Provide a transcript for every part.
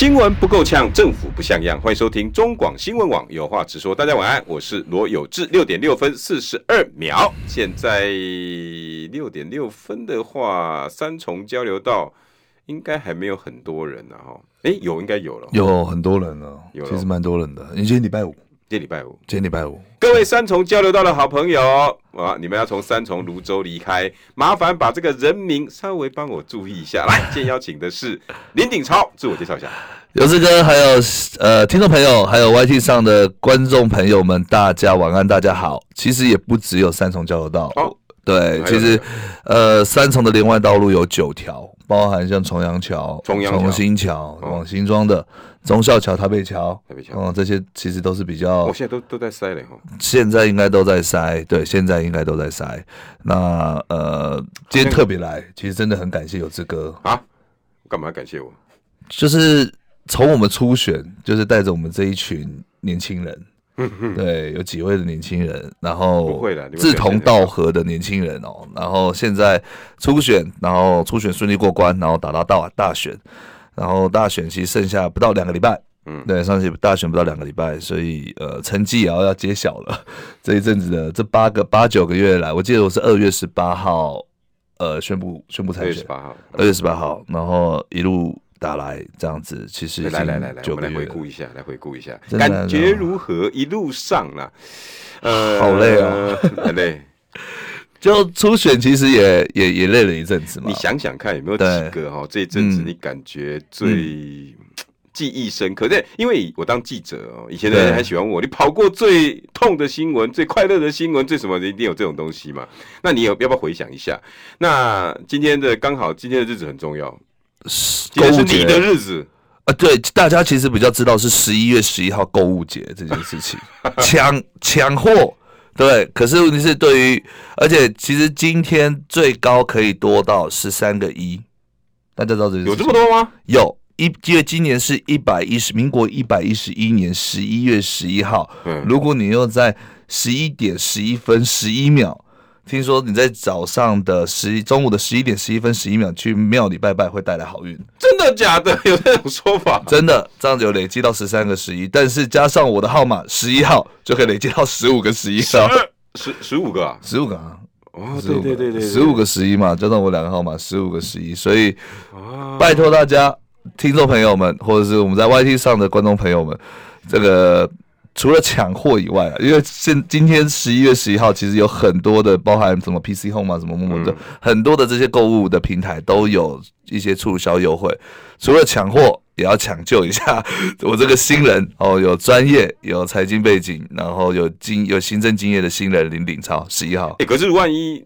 新闻不够呛，政府不像样。欢迎收听中广新闻网，有话直说。大家晚安，我是罗有志。六点六分四十二秒，现在六点六分的话，三重交流道应该还没有很多人呢。哈，哎，有应该有了，有很多人了，有其实蛮多人的。今天礼拜五。今天礼拜五，今天礼拜五，各位三重交流道的好朋友啊，你们要从三重泸州离开，麻烦把这个人名稍微帮我注意一下。来，今天邀请的是林鼎超，自我介绍一下。有志哥，还有呃听众朋友，还有 YT 上的观众朋友们，大家晚安，大家好。其实也不只有三重交流道，哦、对，其实呃三重的连外道路有九条，包含像重阳桥、重新桥往新庄的。忠孝桥、台北桥、台北桥，哦，这些其实都是比较，我现在都都在塞嘞哈。现在应该都在塞，对，现在应该都在塞。那呃，今天特别来，其实真的很感谢有志哥啊。干嘛感谢我？就是从我们初选，就是带着我们这一群年轻人，对，有几位的年轻人，然后志同道合的年轻人哦。然后现在初选，然后初选顺利过关，然后打到大大选。然后大选其实剩下不到两个礼拜，嗯，对，上次大选不到两个礼拜，所以呃，成绩也要要揭晓了。这一阵子的这八个八九个月来，我记得我是二月十八号，呃，宣布宣布参选，二月十八号，二月十八号，然后一路打来这样子，其实来来来来，我们来回顾一下，来回顾一下，感觉如何？一路上啊，呃，好累啊，很累。就初选其实也也也累了一阵子嘛。你想想看有没有几个哈？这一阵子你感觉最记忆深刻？对，因为我当记者哦，以前的人还喜欢问我，你跑过最痛的新闻、最快乐的新闻、最什么的？一定有这种东西嘛？那你有要不要回想一下？那今天的刚好今天的日子很重要，今天是你的日子啊。对，大家其实比较知道是十一月十一号购物节这件事情，抢抢货。对，可是问题是对于，而且其实今天最高可以多到十三个一，大家知道这有这么多吗？有一，因为今年是一百一十，民国一百一十一年十一月十一号，嗯，如果你又在十一点十一分十一秒。听说你在早上的十一，中午的十一点十一分十一秒去庙里拜拜会带来好运，真的假的？有这种说法？真的，这样子有累积到十三个十一，但是加上我的号码十一号，就可以累积到十五个十一号，十十五个啊，十五个啊，哦，对对对对，十五个十一嘛，加上我两个号码十五个十一，所以拜托大家听众朋友们，或者是我们在 YT 上的观众朋友们，这个。除了抢货以外啊，因为现今天十一月十一号，其实有很多的包含什么 PC Home 啊，什么什么的，很多的这些购物的平台都有一些促销优惠。除了抢货，也要抢救一下 我这个新人哦，有专业、有财经背景，然后有经有行政经验的新人林鼎超十一号。哎，可是万一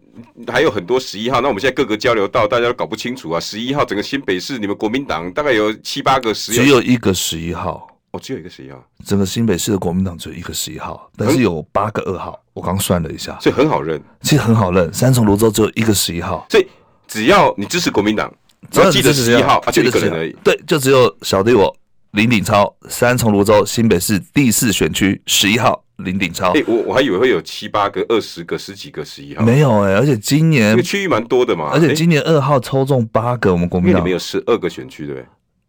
还有很多十一号，那我们现在各个交流道大家都搞不清楚啊。十一号整个新北市，你们国民党大概有七八个十一，只有一个十一号。哦，只有一个十一号，整个新北市的国民党只有一个十一号，但是有八个二号。我刚算了一下，所以很好认，其实很好认。三重泸州只有一个十一号，所以只要你支持国民党，只要记得十一号，啊，就一个人而已。对，就只有小弟我林鼎超，三重泸州新北市第四选区十一号林鼎超。哎，我我还以为会有七八个、二十个、十几个十一号，没有哎，而且今年这个区域蛮多的嘛，而且今年二号抽中八个，我们国民党里面有十二个选区，对不对？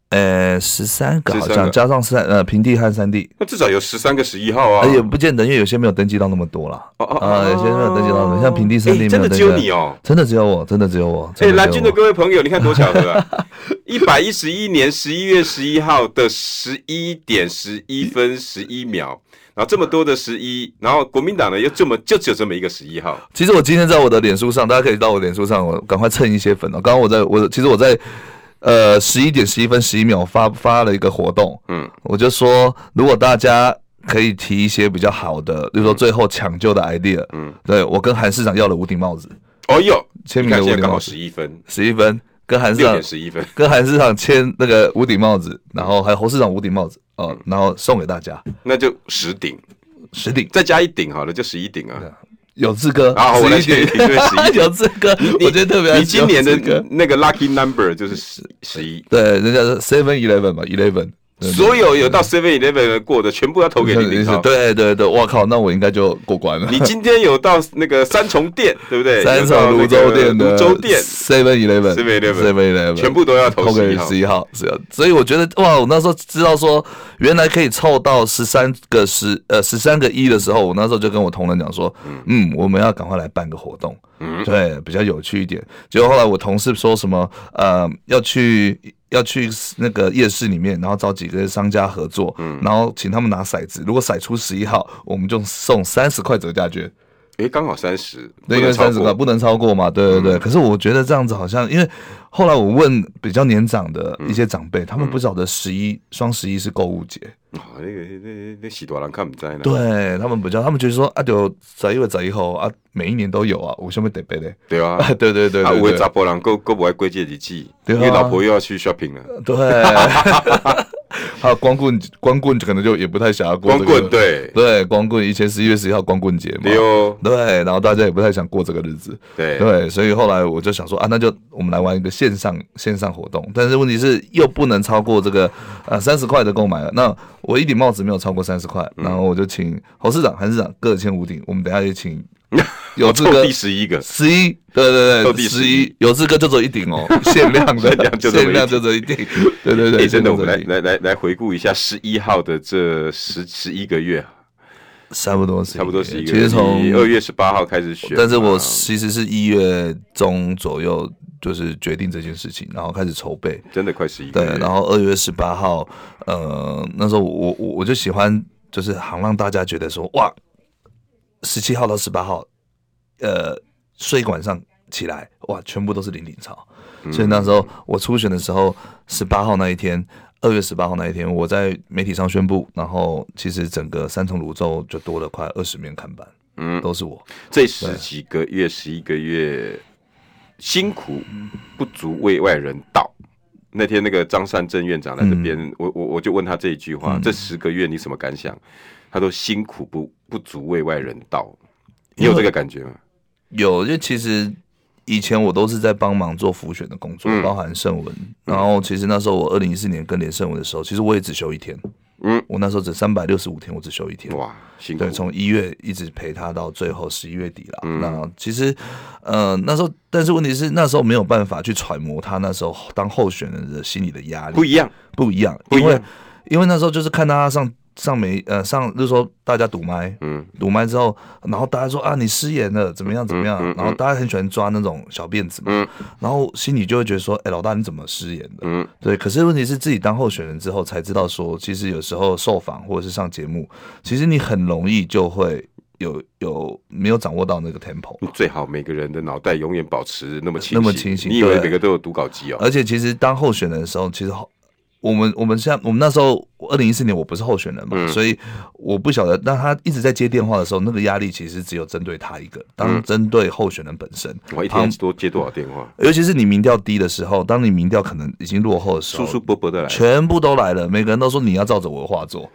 呃，十三个好像加上三呃平地和三地，那至少有十三个十一号啊。也不见得，因为有些没有登记到那么多啦。哦哦啊，有些没有登记到，像平地三地。真的只有你哦，真的只有我，真的只有我。哎，蓝军的各位朋友，你看多巧合啊！一百一十一年十一月十一号的十一点十一分十一秒，然后这么多的十一，然后国民党呢又这么就只有这么一个十一号。其实我今天在我的脸书上，大家可以到我脸书上，我赶快蹭一些粉哦。刚刚我在我其实我在。呃，十一点十一分十一秒发发了一个活动，嗯，我就说，如果大家可以提一些比较好的，比如说最后抢救的 idea，嗯，对，我跟韩市长要了五顶帽子，哦哟，签名的无顶帽子，刚好十一分，十一分，跟韩市长十一分，跟韩市长签那个五顶帽子，然后还有侯市长五顶帽子，哦，然后送给大家，那就十顶。十顶，再加一顶好了，就十一顶啊。有志哥，然后我来选一顶，对，十一。有志哥，我觉得特别。你今年的那个 lucky number 就是十十一，对，人家是 seven eleven 嘛，eleven。所有有到 Seven Eleven 过的，全部要投给林林超。对对对，我靠，那我应该就过关了。你今天有到那个三重店，对不对？三重泸州店的芦洲店 Seven Eleven，Seven Eleven，Seven Eleven，全部都要投给十一号。是啊，所以我觉得哇，我那时候知道说原来可以凑到十三个十呃十三个一的时候，我那时候就跟我同仁讲说，嗯，我们要赶快来办个活动，嗯，对，比较有趣一点。结果后来我同事说什么呃要去。要去那个夜市里面，然后找几个商家合作，嗯，然后请他们拿骰子，如果骰出十一号，我们就送三十块折价券。诶，刚好三十，对，因为三十块不能超过嘛，对对对。可是我觉得这样子好像，因为后来我问比较年长的一些长辈，他们不晓得十一双十一是购物节。哦，那个那那许多人看不在呢。对他们不知道，他们就是说啊，就十一月十一号啊，每一年都有啊，有什么特别的？对啊，对对对，啊，有的查甫人够够不爱过节日子，因为老婆又要去 shopping 了。对。还有光棍，光棍可能就也不太想要过、这个。光棍对对，光棍以前十一月十一号光棍节嘛，对，然后大家也不太想过这个日子，对对，所以后来我就想说啊，那就我们来玩一个线上线上活动，但是问题是又不能超过这个呃三十块的购买了。那我一顶帽子没有超过三十块，然后我就请侯市长、韩市长各签五顶，我们等下也请。有这个第十一个，十一，对对对，十一。有这个就走一顶哦，限量 的，限量就走一顶，对对对，真的，我们来来来来回顾一下十一号的这十十一个月，差不多差不多十一个月，其实从二月十八号开始选，但是我其实是一月中左右就是决定这件事情，然后开始筹备，真的快十一对，然后二月十八号，呃，那时候我我我就喜欢，就是好让大家觉得说哇。十七号到十八号，呃，睡一晚上起来，哇，全部都是零零超。嗯、所以那时候我初选的时候，十八号那一天，二月十八号那一天，我在媒体上宣布，然后其实整个三重泸州就多了快二十面看板，嗯，都是我。这十几个月，十一个月辛苦不足为外人道。那天那个张善政院长来这边，嗯、我我我就问他这一句话：嗯、这十个月你什么感想？他说辛苦不不足为外人道，你有这个感觉吗？有，因为其实以前我都是在帮忙做辅选的工作，嗯、包含圣文。然后其实那时候我二零一四年跟连胜文的时候，其实我也只休一天。嗯，我那时候只三百六十五天，我只休一天。哇，辛苦！对，从一月一直陪他到最后十一月底了。嗯、那其实，呃，那时候，但是问题是那时候没有办法去揣摩他那时候当候选人的心理的压力，不一样，不一样，因为因为那时候就是看他上。上没呃上就是说大家堵麦，嗯，堵麦之后，然后大家说啊你失言了怎么样怎么样，嗯嗯、然后大家很喜欢抓那种小辫子嘛，嗯、然后心里就会觉得说，哎、欸、老大你怎么失言的？嗯，对，可是问题是自己当候选人之后才知道说，其实有时候受访或者是上节目，其实你很容易就会有有没有掌握到那个 tempo。最好每个人的脑袋永远保持那么清醒，那么清醒，你以为每个都有读稿机哦？而且其实当候选人的时候，其实好。我们我们像我们那时候二零一四年我不是候选人嘛，嗯、所以我不晓得。但他一直在接电话的时候，那个压力其实只有针对他一个，当针对候选人本身。我一天多接多少电话？尤其是你民调低的时候，当你民调可能已经落后的时候，叔叔伯伯的来，全部都来了，每个人都说你要照着我的话做。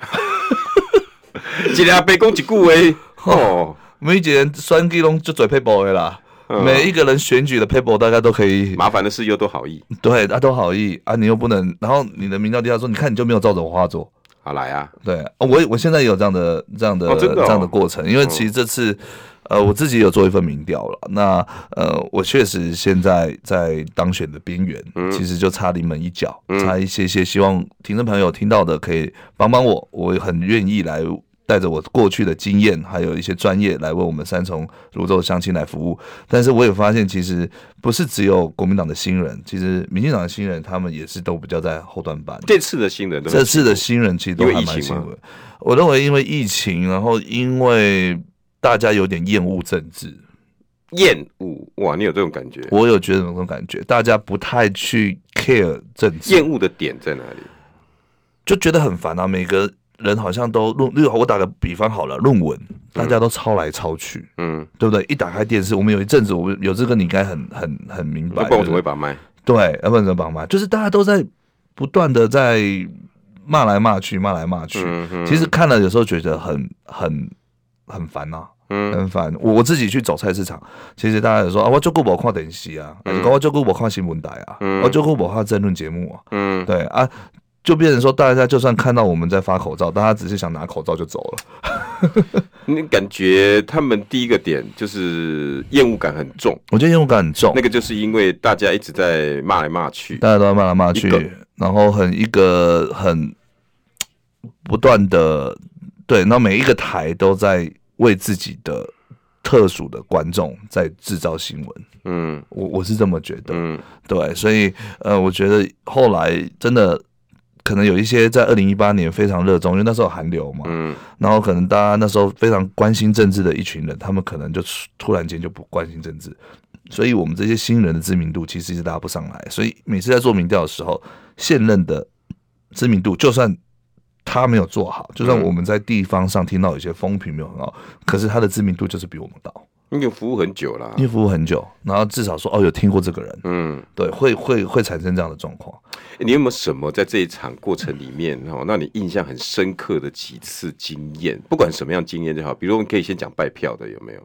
今天被攻击顾威哦，每一个人选举拢就嘴配薄的啦。每一个人选举的 paper 大家都可以，麻烦的事又都好意，对，啊都好意。啊，你又不能，然后你的民调底下说，你看你就没有照着我话做，好来啊，对，我我现在也有这样的这样的、哦的哦、这样的过程，因为其实这次，呃，我自己有做一份民调了，那呃，我确实现在在当选的边缘，嗯、其实就差临门一脚，嗯、差一些些，希望听众朋友听到的可以帮帮我，我很愿意来。带着我过去的经验，还有一些专业来为我们三重芦洲乡亲来服务。但是我也发现，其实不是只有国民党的新人，其实民进党的新人他们也是都比较在后段班。这次的新人，这次的新人其实都还蛮辛苦。我认为因为疫情，然后因为大家有点厌恶政治，厌恶哇，你有这种感觉？我有觉得有这种感觉，大家不太去 care 政治。厌恶的点在哪里？就觉得很烦啊，每个。人好像都论，例如我打个比方好了，论文大家都抄来抄去，嗯，对不对？一打开电视，我们有一阵子，我们有这个，你应该很很很明白。要不然怎么会把麦？对，要不然怎么把麦？就是大家都在不断的在骂来骂去，骂来骂去。其实看了有时候觉得很很很烦呐、啊，嗯，很烦。我我自己去走菜市场，其实大家有说啊，我就顾我看电视啊，嗯、我就顾我看新闻台啊，嗯、我就顾我看争论节目啊，嗯，对啊，就变成说大家就算看到我们在发口罩，大家只是想拿口罩就走了。你感觉他们第一个点就是厌恶感很重，我觉得厌恶感很重，那个就是因为大家一直在骂来骂去，大家都在骂来骂去，然后很一个很不断的。对，那每一个台都在为自己的特殊的观众在制造新闻。嗯，我我是这么觉得。嗯，对，所以呃，我觉得后来真的可能有一些在二零一八年非常热衷，因为那时候韩流嘛。嗯，然后可能大家那时候非常关心政治的一群人，他们可能就突然间就不关心政治，所以我们这些新人的知名度其实一直拉不上来。所以每次在做民调的时候，现任的知名度就算。他没有做好，就算我们在地方上听到有些风评没有很好，嗯、可是他的知名度就是比我们高。因为服务很久了，因为服务很久，然后至少说哦，有听过这个人，嗯，对，会会会产生这样的状况。你有没有什么在这一场过程里面哦，让你印象很深刻的几次经验？不管什么样经验就好，比如我们可以先讲拜票的有没有？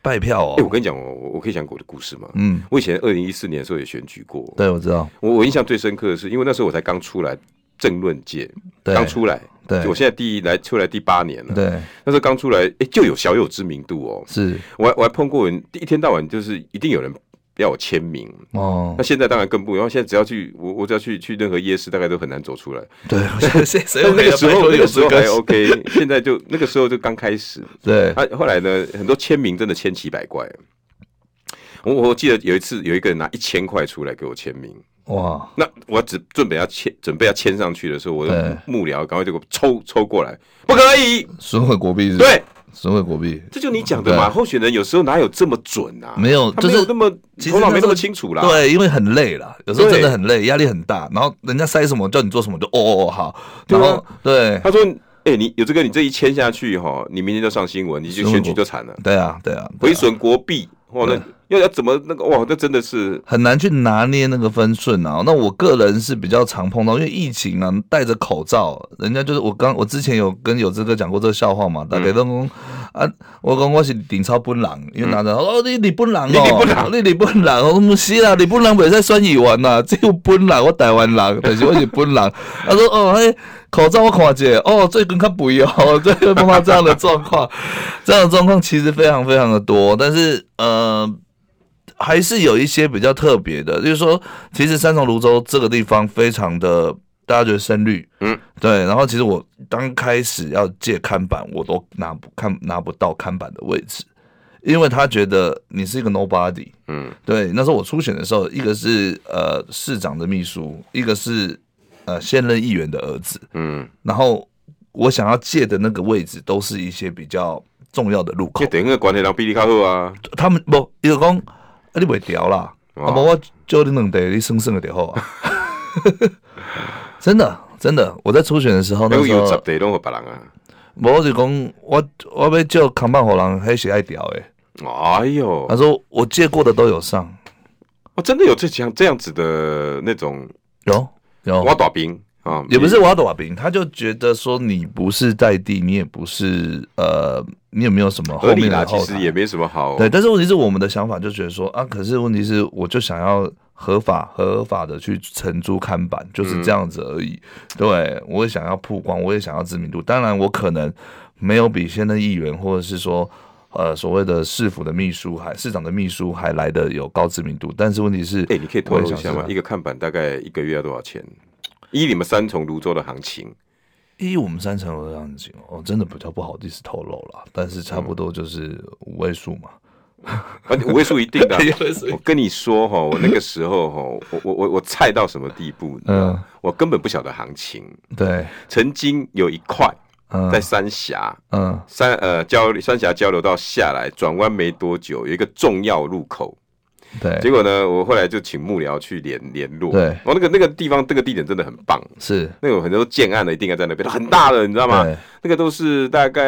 拜票哦，哎，我跟你讲，我我可以讲我的故事吗？嗯，我以前二零一四年的时候也选举过，对，我知道。我我印象最深刻的是，因为那时候我才刚出来。政论界刚出来，对，我现在第一来出来第八年了，对，那时候刚出来，哎，就有小有知名度哦。是，我还我还碰过人，一天到晚就是一定有人要我签名哦。那现在当然更不，然后现在只要去我我只要去去任何夜市，大概都很难走出来。对，那个时候那个时候还 OK，现在就那个时候就刚开始。对，啊，后来呢，很多签名真的千奇百怪。我我记得有一次有一个人拿一千块出来给我签名。哇！那我只准备要签，准备要签上去的时候，我的幕僚赶快就给我抽抽过来，不可以损毁国币。对，损毁国币，这就你讲的嘛。候选人有时候哪有这么准啊？没有，就是那么头脑没那么清楚啦。对，因为很累了，有时候真的很累，压力很大。然后人家塞什么叫你做什么，就哦哦哦好。然后对他说：“哎，你有这个，你这一签下去哈，你明天就上新闻，你就选举就惨了。”对啊，对啊，毁损国币，哇那。要要怎么那个哇？那真的是很难去拿捏那个分寸啊。那我个人是比较常碰到，因为疫情啊，戴着口罩，人家就是我刚我之前有跟有志哥讲过这个笑话嘛。大概都讲啊，我讲我是顶超本人，因为拿着哦，你你本人哦，你你你本人，我不是啦，你本人袂使选议员呐，只有本人，我台湾人，但是我是本人。他说哦，嘿，口罩我看见哦，最近较不一样，最近碰到这样的状况，这样的状况其实非常非常的多，但是呃。还是有一些比较特别的，就是说，其实三重泸州这个地方非常的，大家觉得深绿，嗯，对。然后其实我刚开始要借看板，我都拿不看拿不到看板的位置，因为他觉得你是一个 nobody，嗯，对。那时候我初选的时候，一个是呃市长的秘书，一个是呃现任议员的儿子，嗯，然后我想要借的那个位置，都是一些比较重要的路口。等个关系人比你较好啊，他们不一个讲。啊，你袂调啦！啊，无我叫你两地，你算算就好啊。真的，真的，我在初选的时候，那时候十地拢别人啊。无就讲，我我要叫扛棒火人，还是爱屌诶。哎呦，他说我借过的都有上。我真的有这样这样子的那种，有有挖大兵啊，也不是挖大兵，他就觉得说你不是在地，你也不是呃。你有没有什么后面的后？其实也没什么好。对，但是问题是我们的想法就觉得说啊，可是问题是我就想要合法合法的去承租看板，就是这样子而已。嗯、对，我也想要曝光，我也想要知名度。当然，我可能没有比现任议员或者是说呃所谓的市府的秘书还市长的秘书还来的有高知名度。但是问题是，哎、欸，你可以透露一下吗？一个看板大概一个月要多少钱？依你们三重泸州的行情。依我们三层楼的样子，哦，真的比较不好意思透露了，但是差不多就是五位数嘛，啊，五位数一定的。我跟你说哈，我那个时候哈，我我我我菜到什么地步呢？嗯，我根本不晓得行情。对，曾经有一块在三峡，嗯，三呃交三峡交流道下来转弯没多久，有一个重要路口。对，结果呢，我后来就请幕僚去联联络。对，我那个那个地方，这个地点真的很棒。是，那有很多建案的一定要在那边，很大的，你知道吗？那个都是大概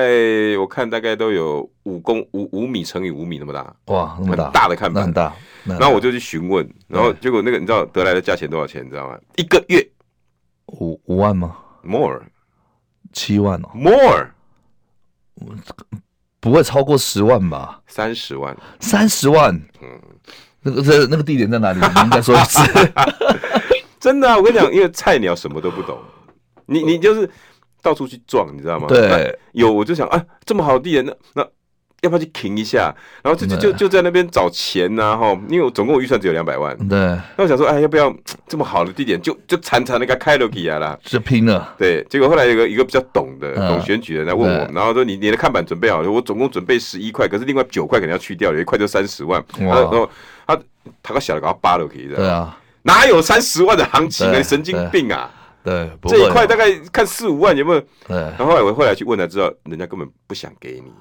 我看大概都有五公五五米乘以五米那么大。哇，那么大，很大的看板，很大。然后我就去询问，然后结果那个你知道得来的价钱多少钱？你知道吗？一个月五五万吗？More，七万哦。More，不会超过十万吧？三十万，三十万。嗯，那个这那个地点在哪里？你应该说一次。真的啊，我跟你讲，因为菜鸟什么都不懂，你你就是到处去撞，你知道吗？对，有我就想啊，这么好的地点，那那。要不要去停一下？然后就就就就在那边找钱呐、啊，哈，因为我总共我预算只有两百万。对。那我想说，哎，要不要这么好的地点，就就惨惨的给开了起来了，就拼了。对。结果后来有个一个比较懂的、嗯、懂选举的人来问我，然后说你你的看板准备好了？我总共准备十一块，可是另外九块肯定要去掉，有一块就三十万。然后他他个小的给他扒了可以的。对啊。哪有三十万的行情啊？神经病啊！对。这一块大概看四五万有没有？对。然后后来我后来去问才知道，人家根本不想给你。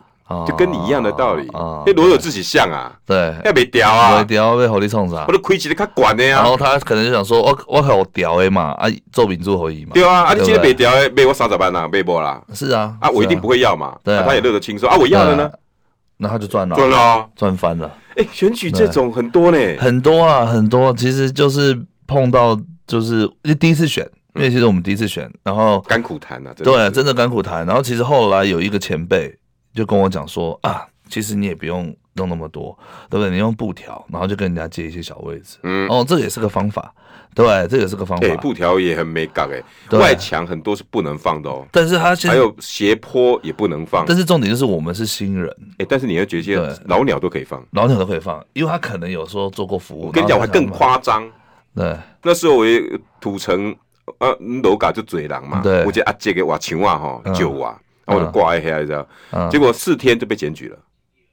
就跟你一样的道理，那罗有自己像啊，对，要被屌啊，被屌被狐狸冲啥？我都亏起来他管的呀。然后他可能就想说，我我好屌的嘛，啊，做民主可以嘛。对啊，啊，你今天被屌的，被我三十万呐，被波啦。是啊，啊，我一定不会要嘛。对，他也乐得轻松啊，我要了呢，那他就赚了，赚了，赚翻了。哎，选举这种很多呢，很多啊，很多，其实就是碰到就是第一次选，因为其实我们第一次选，然后甘苦谈啊，对，真的甘苦谈。然后其实后来有一个前辈就跟我讲说啊。其实你也不用弄那么多，对不对？你用布条，然后就跟人家借一些小位置。嗯，哦，这也是个方法，对，这也是个方法。布条也很没搞哎，外墙很多是不能放的哦。但是它还有斜坡也不能放。但是重点就是我们是新人，哎，但是你要觉得老鸟都可以放，老鸟都可以放，因为他可能有时候做过服务。我跟你讲，我还更夸张。对，那时候我也土城啊，楼嘎就嘴狼嘛。对，我就啊借给瓦青瓦哈九瓦，然后我就挂一下，你知道？结果四天就被检举了。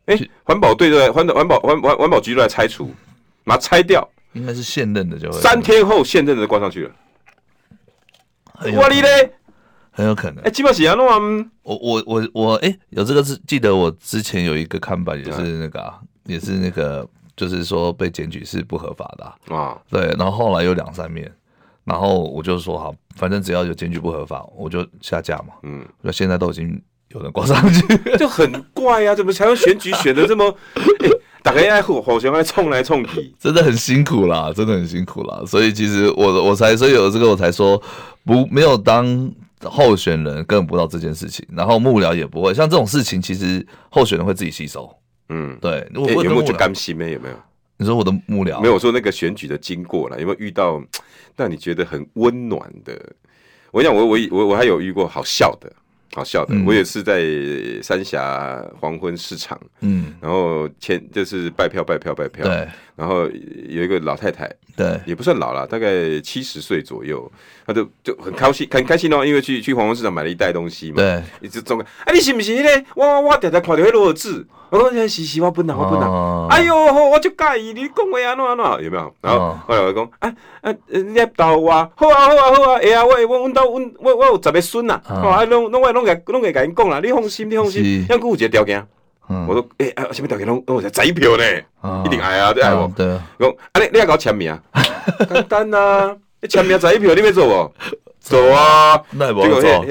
哎，环保队都在环环保环环环保局都在拆除，把它拆掉。应该是现任的就会。三天后现任的挂上去了。我哩嘞，很有可能。哎，基本上弄完。我我我我哎，有这个是记得我之前有一个看板也是那个，啊，也是那个，就是说被检举是不合法的啊。对，然后后来有两三面，然后我就说好，反正只要有检举不合法，我就下架嘛。嗯，那现在都已经。有人挂上去 就很怪啊！怎么才用选举选的这么？欸、大家爱火好像爱冲来冲去，真的很辛苦啦，真的很辛苦啦。所以其实我我才所以有这个我才说不没有当候选人根本不知道这件事情，然后幕僚也不会像这种事情，其实候选人会自己吸收。嗯，对。我有没有就甘心没有没有？你说我的幕僚没有我说那个选举的经过了，有没有遇到让你觉得很温暖的？我想我我我我还有遇过好笑的。好笑的，我也是在三峡黄昏市场，嗯，然后前就是拜票拜票拜票，对，然后有一个老太太，对，也不算老了，大概七十岁左右，她就就很高兴，很开心哦，因为去去黄昏市场买了一袋东西嘛，对，一直中，哎，你信不信？呢？哇哇哇，点点看到那个字，我说是是，我本人我本人，哎呦，我就介意你讲话安怎安怎，有没有？然后后来我讲，啊啊，你逗我，好啊好啊好啊，哎啊，我我阮兜阮我我有十个孙呐，啊，拢拢我拢。拢会甲因讲啦，你放心，你放心。要搁有一个条件，我说，诶，啊，什么条件？拢拢有彩票呢，一定爱啊，对爱无？讲，啊，你你要甲我签名，简单啊，你签名彩票，你要做无？走啊，那不错。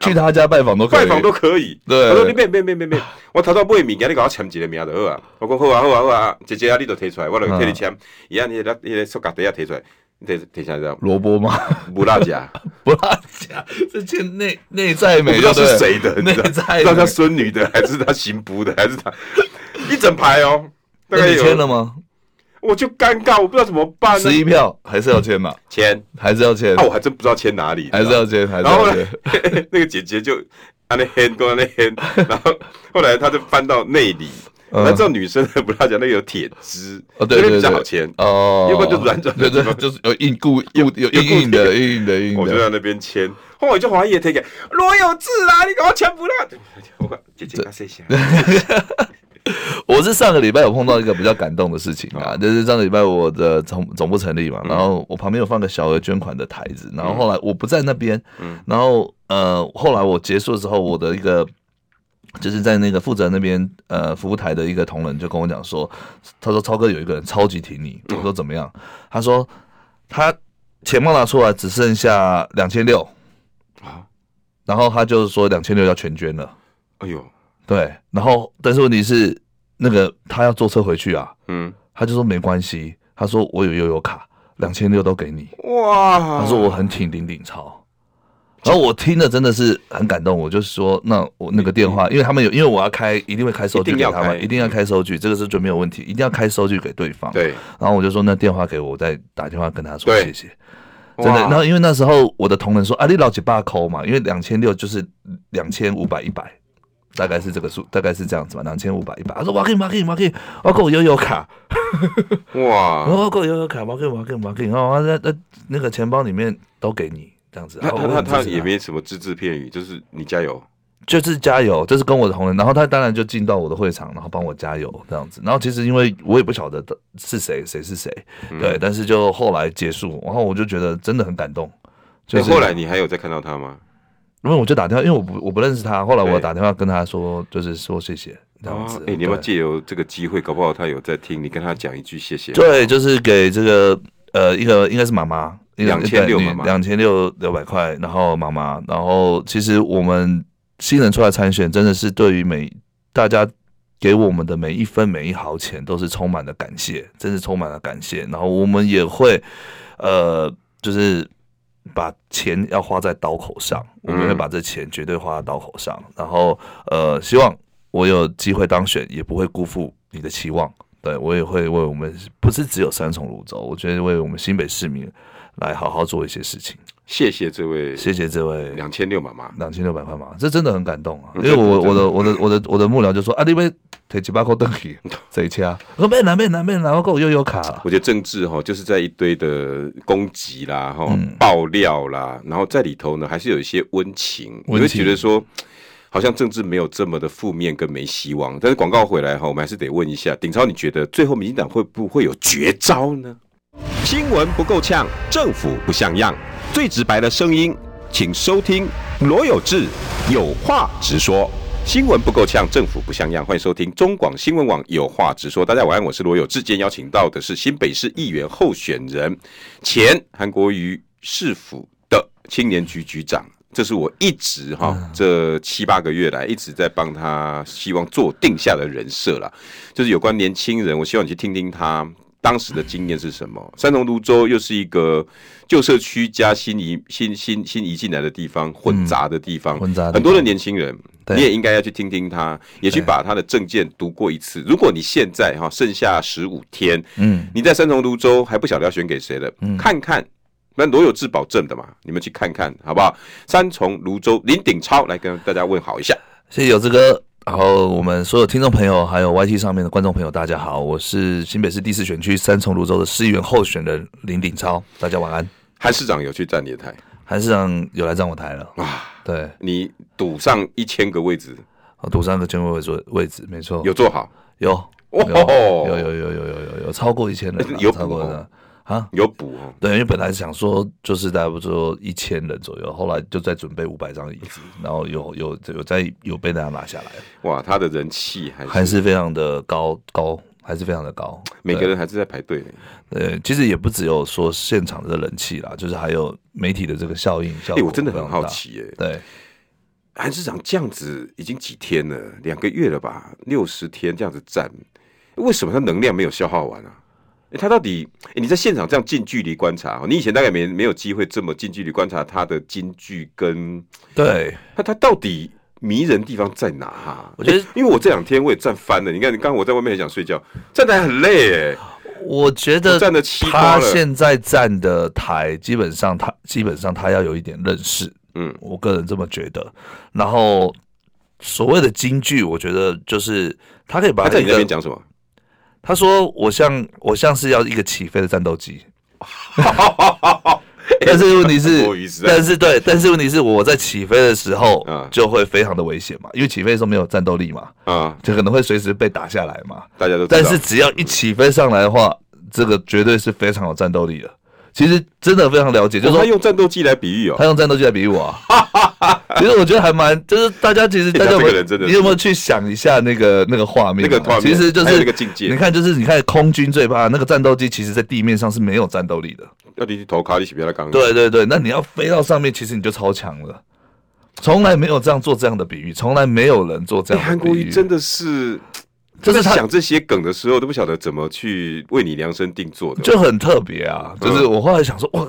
去他家拜访都拜访都可以。对，我说你别别别别别，我偷偷买物件，你给我签一个名就好啊。我讲好啊好啊好啊，姐姐啊，你都提出来，我就替你签。伊按迄个迄个塑胶袋啊提出来。等等一下，这样萝卜吗？不辣家，不辣家，这件内内在美，不知道是谁的，内在，不知道他孙女的，还是他新补的，还是他一整排哦。大概有签了吗？我就尴尬，我不知道怎么办。十一票还是要签嘛？签还是要签？那我还真不知道签哪里，还是要签。然后呢，那个姐姐就按那 hand 过那 hand，然后后来她就翻到内里。那这种女生不要讲，那个有铁枝哦，对对对，比较好签哦，要不然就软软，对对，就是有硬固有有硬硬的 硬硬的硬的，我就在那边签，后来我就怀疑，推给罗有志啊，你给我签不了，我姐姐谢谢。我是上个礼拜有碰到一个比较感动的事情啊，就是上个礼拜我的总总部成立嘛，然后我旁边有放个小额捐款的台子，然后后来我不在那边，然后呃，后来我结束的时候，我的一个。就是在那个负责那边呃服务台的一个同仁就跟我讲说，他说超哥有一个人超级挺你，我说怎么样？他说他钱包拿出来只剩下两千六啊，然后他就是说两千六要全捐了。哎呦，对，然后但是问题是那个他要坐车回去啊，嗯，他就说没关系，他说我有悠游卡，两千六都给你。哇，他说我很挺林鼎超。然后我听了真的是很感动，我就说，那我那个电话，因为他们有，因为我要开，一定会开收据给他们，一定要开收据，这个是绝没有问题，一定要开收据给对方。对，然后我就说，那电话给我，我再打电话跟他说谢谢。真的，然后因为那时候我的同仁说，啊，你老几把抠嘛，因为两千六就是两千五百一百，大概是这个数，大概是这样子吧，两千五百一百。他说，我给你，我给你，我给你，我给我悠悠卡。哇，我给我悠悠卡，我给我给我给你，哦，那那那个钱包里面都给你。这样子，他他他也没什么只字片语，就是你加油，就是加油，就是跟我的同仁，然后他当然就进到我的会场，然后帮我加油这样子。然后其实因为我也不晓得是谁，谁是谁，对，但是就后来结束，然后我就觉得真的很感动。所以后来你还有再看到他吗？因为我就打电话，因为我不我不认识他，后来我打电话跟他说，就是说谢谢这样子。哎，你要不要借由这个机会，搞不好他有在听，你跟他讲一句谢谢。对，就是给这个呃一个应该是妈妈。两千六，两千六六百块，然后妈妈，然后其实我们新人出来参选，真的是对于每大家给我们的每一分每一毫钱，都是充满了感谢，真是充满了感谢。然后我们也会，呃，就是把钱要花在刀口上，我们会把这钱绝对花在刀口上。然后，呃，希望我有机会当选，也不会辜负你的期望。对，我也会为我们，不是只有三重泸州，我觉得为我们新北市民。来好好做一些事情，谢谢这位，谢谢这位两千六妈妈，两千六百块妈妈，这真的很感动啊！因为我我的我的我的我的幕僚就说啊，你们提几把口登去这一掐，我说没拿没拿没拿，我够悠悠卡了。我觉得政治哈，就是在一堆的攻击啦、哈爆料啦，然后在里头呢，还是有一些温情。我会觉得说，好像政治没有这么的负面跟没希望。但是广告回来哈，我们还是得问一下鼎超，你觉得最后民进党会不会有绝招呢？新闻不够呛，政府不像样，最直白的声音，请收听罗有志有话直说。新闻不够呛，政府不像样，欢迎收听中广新闻网有话直说。大家晚安，我是罗有志。今天邀请到的是新北市议员候选人，前韩国瑜市府的青年局局长。这是我一直哈这七八个月来一直在帮他，希望做定下的人设啦，就是有关年轻人，我希望你去听听他。当时的经验是什么？三重芦洲又是一个旧社区加新移新新新移进来的地方，混杂的地方，混杂很多的年轻人，你也应该要去听听他，也去把他的证件读过一次。如果你现在哈剩下十五天，嗯，你在三重芦洲还不晓得要选给谁了，看看那罗有志保证的嘛，你们去看看好不好？三重泸州林鼎超来跟大家问好一下，谢谢有志哥。然后我们所有听众朋友，还有 YT 上面的观众朋友，大家好，我是新北市第四选区三重芦洲的市议员候选人林鼎超，大家晚安。韩市长有去站你的台？韩市长有来站我台了啊？对，你赌上一千个位置，我赌上个千个位置，位置没错，有做好，有，有，有，有，有，有，有，有，有超过一千人，有超过的。啊，有补哦，对，因为本来想说就是大概不说一千人左右，后来就在准备五百张椅子，然后有有有在有被大家拿下来。哇，他的人气还是还是非常的高高，还是非常的高，每个人还是在排队。呃，其实也不只有说现场的人气啦，就是还有媒体的这个效应效果。哎，我真的很好奇，哎，对，韩市长这样子已经几天了，两个月了吧，六十天这样子站，为什么他能量没有消耗完啊？欸、他到底？你在现场这样近距离观察，你以前大概没没有机会这么近距离观察他的京剧跟对，他他到底迷人地方在哪？哈，我觉得，因为我这两天我也站翻了。你看，你刚刚我在外面很想睡觉，站台很累哎。我觉得站的他现在站的台，基本上他基本上他要有一点认识，嗯，我个人这么觉得。然后所谓的京剧，我觉得就是他可以把他在你那边讲什么？他说：“我像我像是要一个起飞的战斗机，但是问题是，但是对，但是问题是我在起飞的时候就会非常的危险嘛，因为起飞的时候没有战斗力嘛，啊，就可能会随时被打下来嘛。大家都，但是只要一起飞上来的话，这个绝对是非常有战斗力的。”其实真的非常了解，就是说他用战斗机来比喻哦，他用战斗机来比喻我。其实我觉得还蛮，就是大家其实大家有没有，你有没有去想一下那个那个画面？那个画面其实就是那个境界。你看，就是你看空军最怕那个战斗机，其实在地面上是没有战斗力的。要你去投卡，你起别来刚。对对对，那你要飞到上面，其实你就超强了。从来没有这样做这样的比喻，从来没有人做这样的比喻。韩国瑜真的是。就是他讲这些梗的时候都不晓得怎么去为你量身定做的，就很特别啊。就是我后来想说，哇，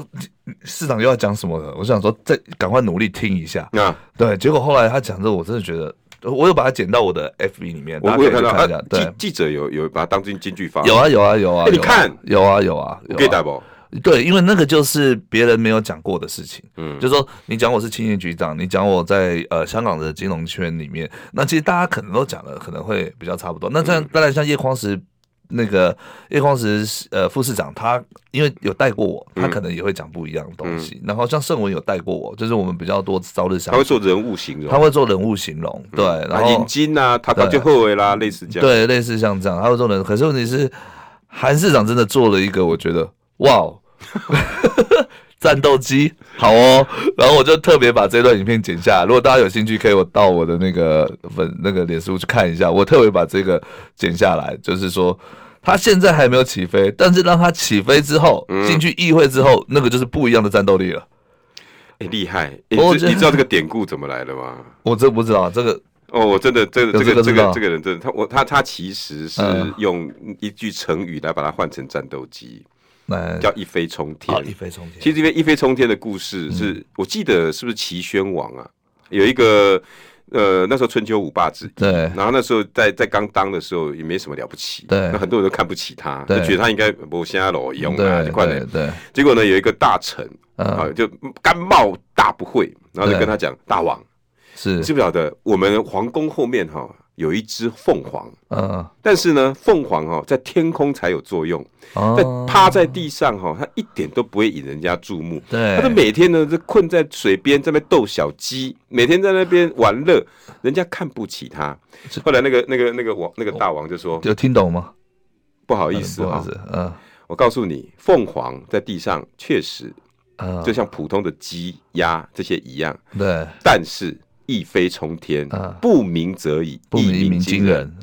市长又要讲什么了？我想说，再赶快努力听一下。啊，对，结果后来他讲这，我真的觉得，我有把它剪到我的 FB 里面，我有看到。对，记者有有把它当进金句发，有啊有啊有啊。你看，有啊有啊，可以打不？对，因为那个就是别人没有讲过的事情。嗯，就是说你讲我是青年局长，你讲我在呃香港的金融圈里面，那其实大家可能都讲的可能会比较差不多。那这样当然像叶匡时那个叶匡时呃副市长，他因为有带过我，他可能也会讲不一样的东西。嗯、然后像盛文有带过我，就是我们比较多朝日相，他会做人物形容，他会做人物形容。对，嗯、然后引金啊，他他就后悔啦，类似这样。对，类似像这样，他会做人。可是问题是，韩市长真的做了一个，我觉得哇哦。战斗机好哦，然后我就特别把这段影片剪下来。如果大家有兴趣，可以我到我的那个粉那个脸书去看一下。我特别把这个剪下来，就是说他现在还没有起飞，但是让他起飞之后，进去议会之后，那个就是不一样的战斗力了。哎，厉害！你你知道这个典故怎么来的吗？我真不知道这个。哦，我真的这个这个这个这个人真的，他我他他其实是用一句成语来把它换成战斗机。叫一飞冲天，一飞冲天。其实这边一飞冲天的故事是，是我记得是不是齐宣王啊？有一个呃，那时候春秋五霸之一，对。然后那时候在在刚当的时候也没什么了不起，对。那很多人都看不起他，就觉得他应该不现在老用啊，就快点。对。结果呢，有一个大臣啊，就甘冒大不讳，然后就跟他讲：“大王，是知不晓得我们皇宫后面哈？”有一只凤凰，嗯，但是呢，凤凰哦，在天空才有作用，在趴在地上哈，它一点都不会引人家注目。对，它就每天呢，就困在水边，在那逗小鸡，每天在那边玩乐，人家看不起它。后来那个那个那个王那个大王就说：“有听懂吗？不好意思啊，嗯，我告诉你，凤凰在地上确实，就像普通的鸡鸭这些一样，对，但是。”一飞冲天，不鸣则已，一鸣惊人。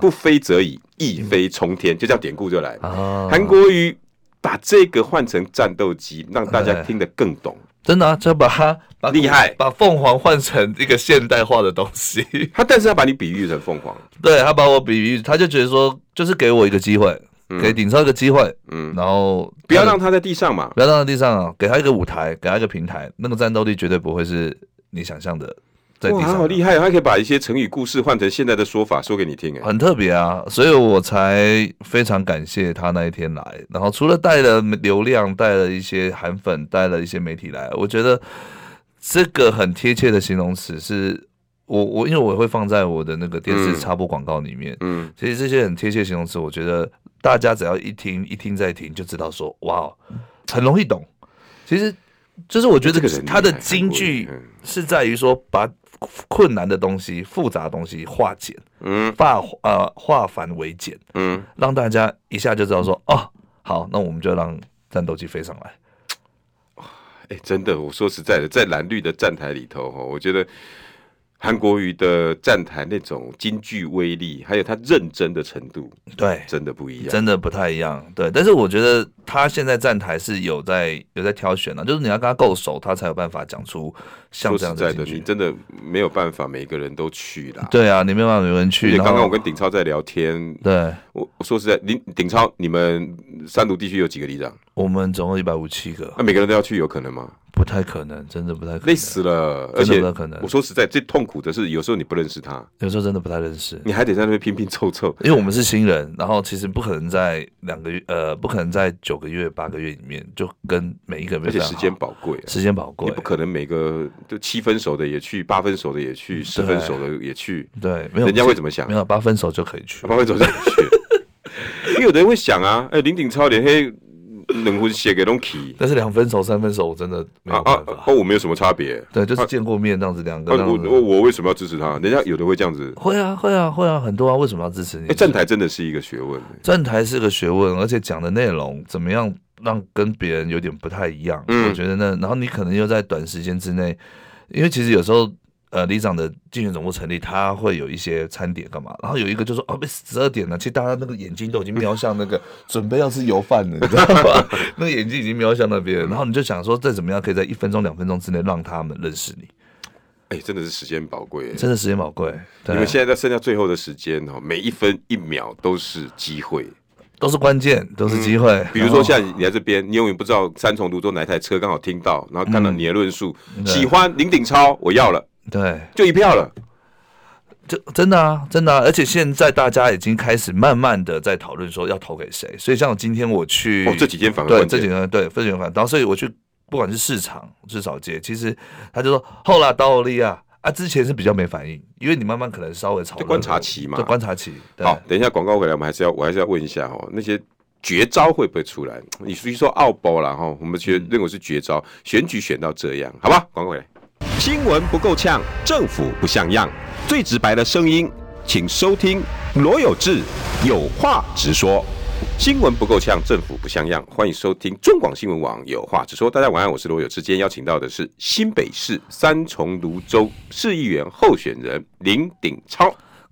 不飞则已，一飞冲天，就这样典故就来了。韩国瑜把这个换成战斗机，让大家听得更懂。真的啊，就把它厉害，把凤凰换成一个现代化的东西。他但是要把你比喻成凤凰，对，他把我比喻，他就觉得说，就是给我一个机会，给顶超一个机会，嗯，然后不要让他在地上嘛，不要让他在地上啊，给他一个舞台，给他一个平台，那个战斗力绝对不会是你想象的。哇，好厉害！他可以把一些成语故事换成现在的说法说给你听，哎，很特别啊，所以我才非常感谢他那一天来。然后除了带了流量，带了一些韩粉，带了一些媒体来，我觉得这个很贴切的形容词是我我因为我会放在我的那个电视插播广告里面，嗯，其实这些很贴切形容词，我觉得大家只要一听一听再听就知道说哇，很容易懂。其实就是我觉得他的金句是在于说把。困难的东西、复杂的东西化简，嗯，化呃化繁为简，嗯，让大家一下就知道说，哦，好，那我们就让战斗机飞上来。哎，真的，我说实在的，在蓝绿的站台里头，哈，我觉得。韩国瑜的站台那种京剧威力，还有他认真的程度，对，真的不一样，真的不太一样。对，但是我觉得他现在站台是有在有在挑选的，就是你要跟他够熟，他才有办法讲出像这样的金句。你真的没有办法每个人都去啦。对啊，你没有办法每个人去。刚刚我跟鼎超在聊天，对，我我说实在，鼎鼎超，你们三芦地区有几个里长？我们总共一百五七个。那每个人都要去，有可能吗？不太可能，真的不太可能，累死了，而且不太可能。我说实在，最痛苦的是有时候你不认识他，有时候真的不太认识，你还得在那边拼拼凑凑。因为我们是新人，然后其实不可能在两个月，呃，不可能在九个月、八个月里面就跟每一个人，而且时间宝贵，时间宝贵，你不可能每个就七分熟的也去，八分熟的也去，十分熟的也去，对，没有人家会怎么想？没有八分熟就可以去，八分熟就可以去。因为有的人会想啊，哎，林鼎超连黑。能会写给东西，但是两分熟、三分熟，我真的没有办法。和我没有什么差别？对，就是见过面这样子，两个。我我为什么要支持他？人家有的会这样子。会啊，会啊，会啊，很多啊。为什么要支持你？哎，站台真的是一个学问。站台是个学问，而且讲的内容怎么样，让跟别人有点不太一样。我觉得那，然后你可能又在短时间之内，因为其实有时候。呃，里长的竞选总部成立，他会有一些餐点干嘛？然后有一个就说：“哦，被十二点了。”其实大家那个眼睛都已经瞄向那个 准备要吃油饭了，你知道吗？那个眼睛已经瞄向那边，然后你就想说，再怎么样可以在一分钟、两分钟之内让他们认识你。哎，真的是时间宝贵，真的时间宝贵。你们现在在剩下最后的时间哦，每一分一秒都是机会，都是关键，都是机会。比如说，像你在这边，你永远不知道三重独坐哪台车刚好听到，然后看到你的论述，喜欢林鼎超，我要了，对，就一票了。就真的啊，真的啊！而且现在大家已经开始慢慢的在讨论说要投给谁，所以像今天我去，哦，这几天反而对这几天对非常反，然后所以我去。不管是市场至少街，其实他就说后来到利亚啊，之前是比较没反应，因为你慢慢可能稍微炒观察期嘛，观察期。好，等一下广告回来，我们还是要我还是要问一下哦，那些绝招会不会出来？你比如说奥波啦哈，我们觉得认为是绝招，选举选到这样，好吧？广告回来，新闻不够呛，政府不像样，最直白的声音，请收听罗有志有话直说。新闻不够呛，政府不像样。欢迎收听中广新闻网，有话直说。大家晚安，我是罗有志。今天邀请到的是新北市三重芦洲市议员候选人林鼎超。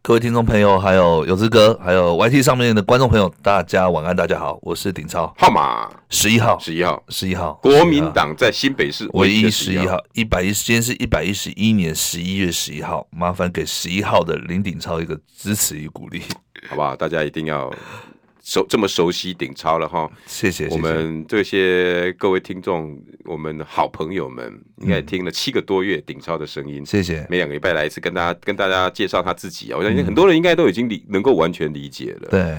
各位听众朋友，还有有志哥，还有 YT 上面的观众朋友，大家晚安，大家好，我是鼎超。号码十一号，十一号，十一号。国民党在新北市唯一十一号，一百一十，今天是一百一十一年十一月十一号，麻烦给十一号的林鼎超一个支持与鼓励，好不好？大家一定要。熟这么熟悉鼎超了哈，谢谢我们这些各位听众，我们好朋友们应该听了七个多月鼎超的声音，谢谢。每两个礼拜来一次，跟大家跟大家介绍他自己啊，我相信很多人应该都已经理能够完全理解了。对。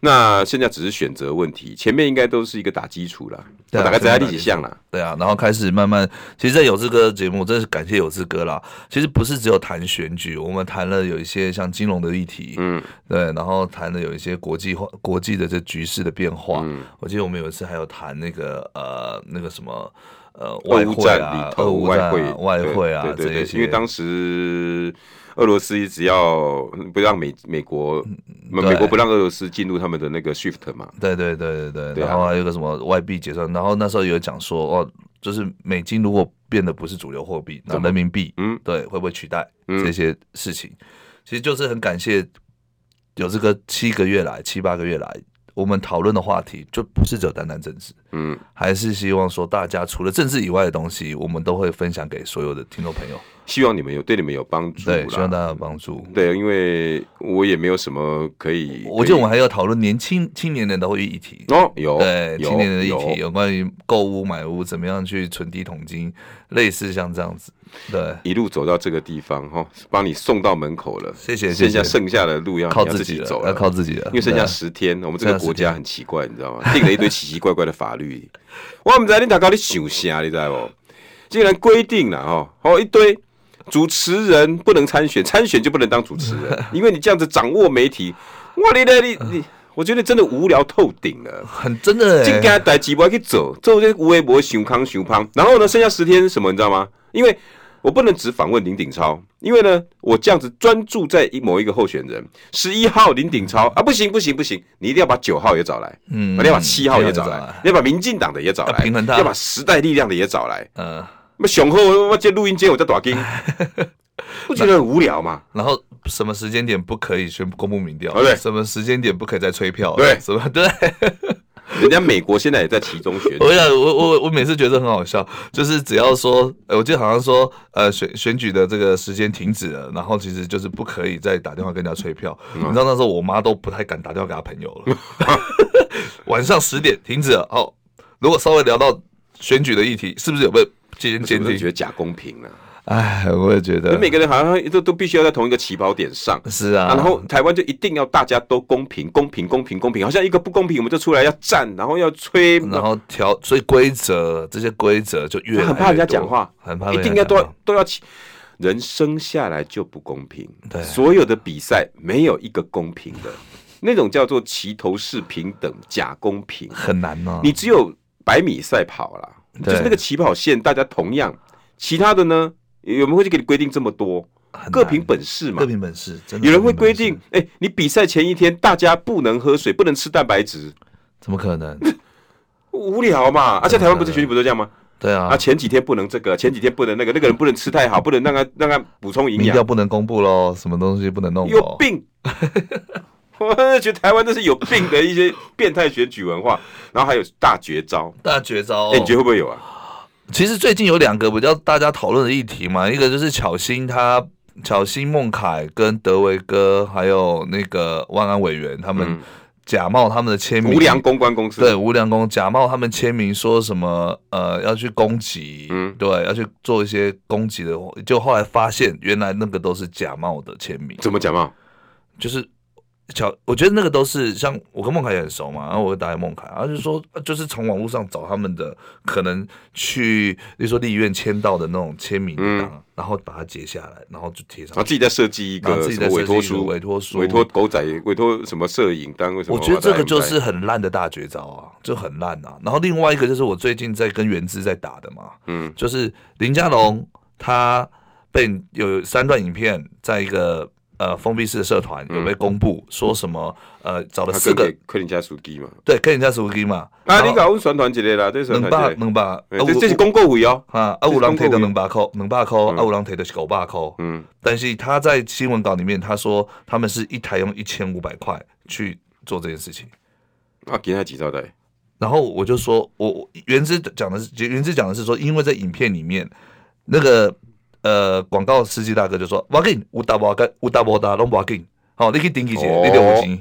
那现在只是选择问题，前面应该都是一个打基础了，大概在一起像了，对啊，然后开始慢慢，其实，在有志哥节目，真是感谢有志哥啦。其实不是只有谈选举，我们谈了有一些像金融的议题，嗯，对，然后谈了有一些国际化、国际的这局势的变化。嗯，我记得我们有一次还有谈那个呃那个什么呃外汇啊，俄乌外汇外汇啊这些，因为当时。俄罗斯一直要不让美美国，美国不让俄罗斯进入他们的那个 shift 嘛？对对对对对。然后还有个什么外币结算，然后那时候有讲说哦，就是美金如果变得不是主流货币，那人民币，嗯，对，会不会取代这些事情？其实就是很感谢有这个七个月来七八个月来，我们讨论的话题就不是只有单单政治，嗯，还是希望说大家除了政治以外的东西，我们都会分享给所有的听众朋友。希望你们有对你们有帮助，对，希望大家有帮助。对，因为我也没有什么可以。我觉得我们还要讨论年轻青年人的议题哦，有对青年人的议题，有关于购物买屋怎么样去存第一桶金，类似像这样子。对，一路走到这个地方哈，帮你送到门口了。谢谢，剩下剩下的路要靠自己走，要靠自己了。因为剩下十天，我们这个国家很奇怪，你知道吗？定了一堆奇奇怪怪的法律。我们在你大搞你想啥，你知道不？竟然规定了哈，哦一堆。主持人不能参选，参选就不能当主持人，因为你这样子掌握媒体，哇你的你你，我觉得真的无聊透顶了，很真的。今天带几波去走，做这些无微博熊康熊胖，然后呢，剩下十天是什么，你知道吗？因为我不能只访问林鼎超，因为呢，我这样子专注在一某一个候选人，十一号林鼎超啊，不行不行不行，你一定要把九号也找来，嗯，你要把七号也找来，你要把民进党的也找来，要把时代力量的也找来，嗯。那雄厚，我接录音间，我在打金，不觉得很无聊吗？然后什么时间点不可以宣布公布民调？对，什么时间点不可以再催票？对，什么 对？人家美国现在也在其中选。我想，我我我每次觉得很好笑，就是只要说，我记得好像说，呃，选选举的这个时间停止了，然后其实就是不可以再打电话跟人家催票。你知道那时候我妈都不太敢打电话给她朋友了。晚上十点停止了，哦，如果稍微聊到选举的议题，是不是有没有？今天我觉得假公平了，哎，我也觉得，每个人好像都都必须要在同一个起跑点上，是啊，然后台湾就一定要大家都公平，公平，公平，公平，好像一个不公平，我们就出来要站，然后要吹，然后调，所以规则这些规则就越，很怕人家讲话，很怕，一定要都要都要起，人生下来就不公平，对，所有的比赛没有一个公平的，那种叫做齐头式平等假公平，很难哦，你只有百米赛跑了。就是那个起跑线，大家同样，其他的呢，有没有会去给你规定这么多？各凭本事嘛，各凭本事。有人会规定，哎，你比赛前一天大家不能喝水，不能吃蛋白质，怎么可能？无聊嘛！而且台湾不是选举不都这样吗？对啊。啊，前几天不能这个，前几天不能那个，那个人不能吃太好，不能让他让他补充营养，民调不能公布喽，什么东西不能弄？有病！我觉得台湾都是有病的一些 变态选举文化，然后还有大绝招，大绝招，哎，你觉得会不会有啊？其实最近有两个比较大家讨论的议题嘛，一个就是巧芯他巧芯孟凯跟德维哥还有那个万安委员他们。嗯假冒他们的签名，无良公关公司，对，无良公假冒他们签名，说什么呃要去攻击，嗯，对，要去做一些攻击的，就后来发现原来那个都是假冒的签名。怎么假冒？就是。巧，我觉得那个都是像我跟孟凯也很熟嘛，然后我会打给孟凯，然后就说就是从网络上找他们的可能去，比如说立院签到的那种签名档，嗯、然后把它截下来，然后就贴上。然后自己再设计一个什么委托书，委托书，委托狗仔，委托什么摄影单位什么。我觉得这个就是很烂的大绝招啊，就很烂啊。然后另外一个就是我最近在跟元之在打的嘛，嗯，就是林佳龙他被有三段影片在一个。呃，封闭式的社团有被公布说什么？呃，找了四个克林加书记嘛？对，克林加书记嘛。啊，你搞宣传之类啦，这是两百两百，这这是公告费哦。啊，啊，有人提的两百块，两百块，啊，有人提的是九百块。嗯，但是他在新闻稿里面他说，他们是一台用一千五百块去做这件事情。啊，给他几招的？然后我就说，我原之讲的是，原之讲的是说，因为在影片里面那个。呃，广告司机大哥就说：“我给你五大包干，五大包大拢不要紧，好，你可以顶几钱，你得五斤，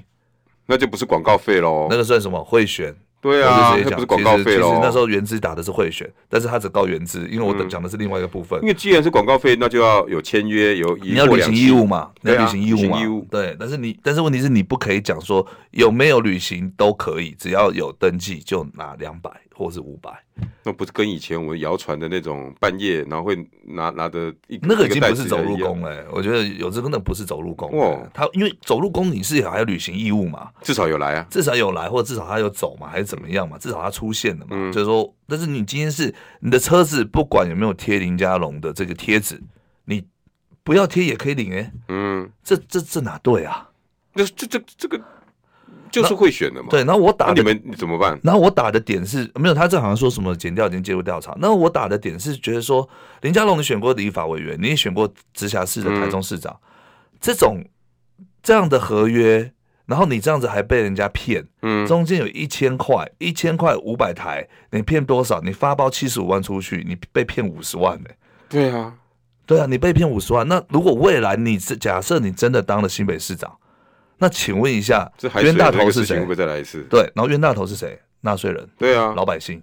那就不是广告费喽，那个算什么贿选？对啊，那不是广告费喽。其实那时候原资打的是贿选，但是他只告原资，因为我讲的是另外一个部分。因为既然是广告费，那就要有签约，有你要履行义务嘛，你要履行义务嘛，对。但是你，但是问题是你不可以讲说有没有履行都可以，只要有登记就拿两百。”或是五百，那不是跟以前我们谣传的那种半夜然后会拿拿的一那个已经不是走路工了。我觉得有这个那不是走路工哦，他因为走路工你是还要履行义务嘛，至少有来啊，至少有来，或者至少他有走嘛，还是怎么样嘛，至少他出现了嘛。嗯、就是说，但是你今天是你的车子不管有没有贴林家龙的这个贴纸，你不要贴也可以领哎、欸，嗯，这这这哪对啊？那这这这个。就是会选的嘛？对，然后我打你们怎么办？然后我打的点是没有，他这好像说什么减调已经介入调查。那我打的点是觉得说，林佳龙你选过立法委员，你也选过直辖市的台中市长，嗯、这种这样的合约，然后你这样子还被人家骗，嗯，中间有一千块，一千块五百台，你骗多少？你发包七十五万出去，你被骗五十万呢、欸？对啊，对啊，你被骗五十万。那如果未来你是假设你真的当了新北市长？那请问一下，冤大头是谁？会不会再来一次？对，然后冤大头是谁？纳税人。对啊，老百姓。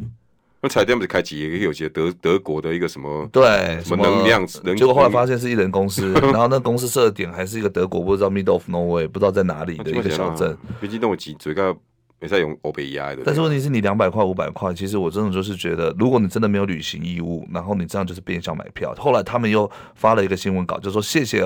那彩电不是开启，也有些德德国的一个什么？对，什么能量？结果后来发现是一人公司，然后那公司设的点还是一个德国，不知道 Middle of Nowhere，不知道在哪里的一个小镇。毕竟那我几嘴个没在用欧贝压的。但是问题是你两百块五百块，其实我真的就是觉得，如果你真的没有履行义务，然后你这样就是变相买票。后来他们又发了一个新闻稿，就说谢谢。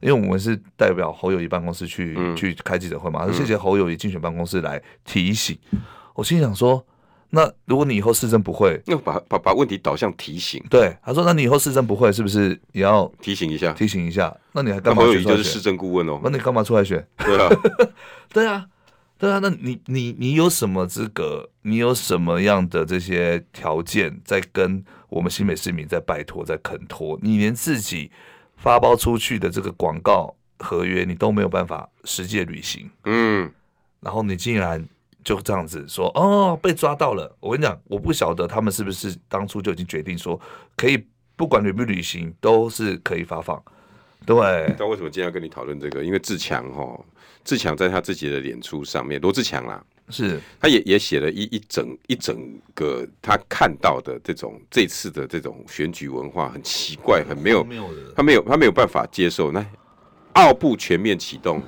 因为我们是代表侯友谊办公室去、嗯、去开记者会嘛，说谢谢侯友谊竞选办公室来提醒。嗯、我心想说，那如果你以后市政不会，那把把把问题导向提醒。对，他说，那你以后市政不会，是不是也要提醒一下？提醒一下。那你还干嘛？侯友谊就是市政顾问哦。那你干嘛出来选？对啊，对啊，对啊。那你你你有什么资格？你有什么样的这些条件在跟我们新北市民在拜托、在恳托？你连自己。发包出去的这个广告合约，你都没有办法实际履行，嗯，然后你竟然就这样子说，哦，被抓到了。我跟你讲，我不晓得他们是不是当初就已经决定说，可以不管履不履行，都是可以发放。对，你知道为什么今天要跟你讨论这个？因为自强哈，自强在他自己的脸书上面，罗志强啦。是，他也也写了一一整一整个他看到的这种这次的这种选举文化很奇怪，很没有，他没有他没有办法接受。那奥布全面启动，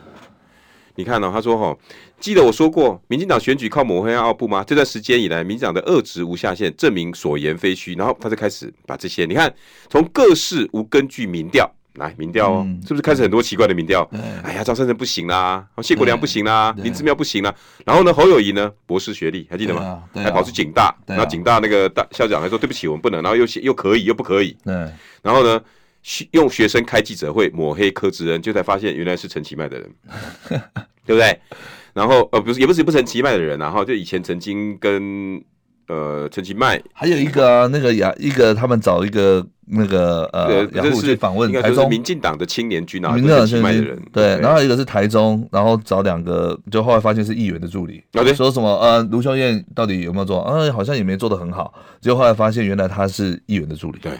你看哦，他说哈，记得我说过，民进党选举靠抹黑奥布吗？这段时间以来，民进党的恶职无下限，证明所言非虚。然后他就开始把这些，你看，从各式无根据民调。来民调哦，是不是开始很多奇怪的民调？哎呀，赵善成不行啦，谢国良不行啦，林志妙不行啦。然后呢，侯友谊呢，博士学历还记得吗？还跑去警大，然后警大那个大校长还说对不起，我们不能。然后又又可以又不可以。然后呢，用学生开记者会抹黑柯志恩，就才发现原来是陈其迈的人，对不对？然后呃不是也不是不陈其迈的人，然后就以前曾经跟呃陈其迈，还有一个啊，那个雅一个他们找一个那个呃雅虎去访问台中。民进党的青年军啊，民进党青年人对，然后一个是台中，然后找两个，就后来发现是议员的助理，OK，，说什么呃卢秀燕到底有没有做？嗯，好像也没做的很好，结果后来发现原来他是议员的助理，对。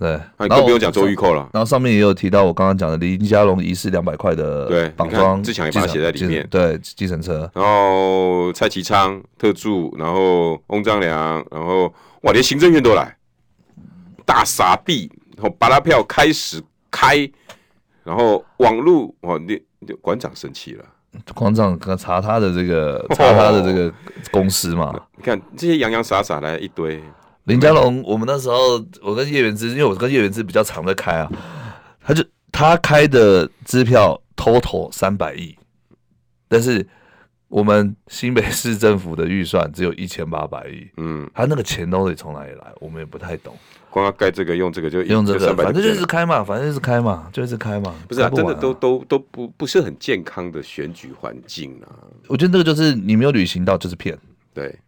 对，那更不用讲周玉蔻了。然后上面也有提到我刚刚讲的林家龙遗失两百块的对绑桩，志强也把它写在里面。对，计程车。然后蔡其昌特助，然后翁章良，然后哇，连行政院都来，大傻逼，然后巴拉票开始开，然后网路哇，你馆长生气了，馆长查他的这个查他的这个公司嘛？你看这些洋洋洒洒来一堆。林佳龙，我们那时候我跟叶元之，因为我跟叶元之比较常在开啊，他就他开的支票 total 三百亿，但是我们新北市政府的预算只有一千八百亿，嗯，他那个钱都得从哪里来，我们也不太懂。光要盖这个用这个就用这个，反正就是开嘛，反正就是开嘛，就是开嘛。不是啊，真的都都都不不是很健康的选举环境啊。我觉得这个就是你没有履行到就是骗，对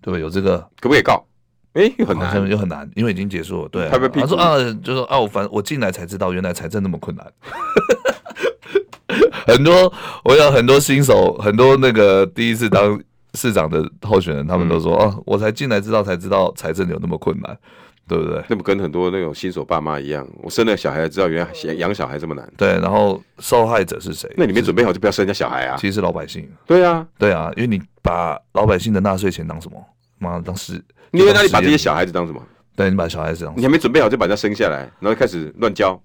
对，有这个可不可以告？哎，又很难，又很难，因为已经结束了。对，他说啊，就说啊，我反正我进来才知道，原来财政那么困难。很多，我有很多新手，很多那个第一次当市长的候选人，他们都说啊，我才进来知道才知道财政有那么困难，对不对？那么跟很多那种新手爸妈一样，我生了小孩知道原来养小孩这么难。对，然后受害者是谁？那你没准备好就不要生人家小孩啊。其实是老百姓。对啊，对啊，因为你把老百姓的纳税钱当什么？妈当时。你在那你把这些小孩子当什么？对，你把小孩子当，你还没准备好就把他生下来，然后开始乱教，